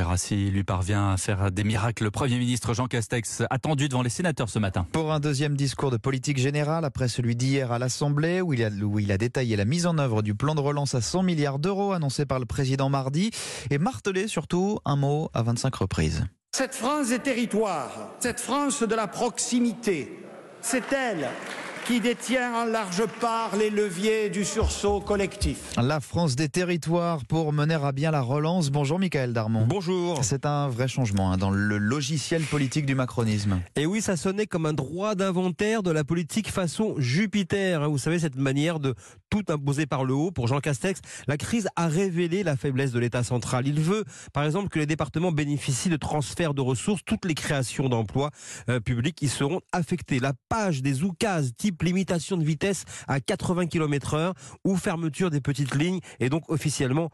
verra s'il lui parvient à faire des miracles. Le Premier ministre Jean Castex attendu devant les sénateurs ce matin. Pour un deuxième discours de politique générale, après celui d'hier à l'Assemblée, où, il a, où il a détaillé la mise en œuvre du plan de relance à 100 milliards d'euros annoncé par le président mardi, et martelé surtout un mot à 25 reprises. Cette France des territoires, cette France de la proximité, c'est elle qui détient en large part les leviers du sursaut collectif. La France des territoires pour mener à bien la relance. Bonjour Michael Darmon. Bonjour. C'est un vrai changement hein, dans le logiciel politique du macronisme. Et oui, ça sonnait comme un droit d'inventaire de la politique façon Jupiter. Hein. Vous savez, cette manière de tout imposer par le haut pour Jean Castex. La crise a révélé la faiblesse de l'État central. Il veut, par exemple, que les départements bénéficient de transferts de ressources. Toutes les créations d'emplois euh, publics y seront affectées. La page des oukases type limitation de vitesse à 80 km heure ou fermeture des petites lignes est donc officiellement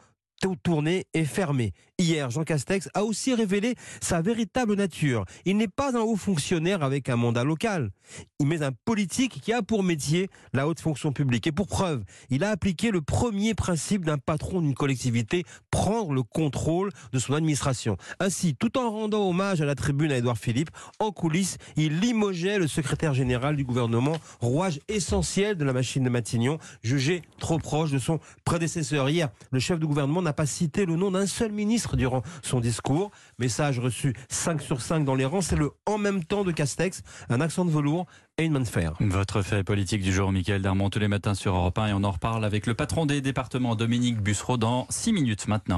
tourné et fermé. Hier, Jean Castex a aussi révélé sa véritable nature. Il n'est pas un haut fonctionnaire avec un mandat local. Il met un politique qui a pour métier la haute fonction publique. Et pour preuve, il a appliqué le premier principe d'un patron d'une collectivité, prendre le contrôle de son administration. Ainsi, tout en rendant hommage à la tribune à Édouard Philippe, en coulisses, il limogeait le secrétaire général du gouvernement, rouage essentiel de la machine de Matignon, jugé trop proche de son prédécesseur. Hier, le chef du gouvernement n'a pas cité le nom d'un seul durant son discours. Message reçu 5 sur 5 dans les rangs, c'est le en même temps de Castex, un accent de velours et une main de fer. Votre fait politique du jour, Michael Darmon, tous les matins sur Europe 1 et on en reparle avec le patron des départements, Dominique Bussereau, dans 6 minutes maintenant.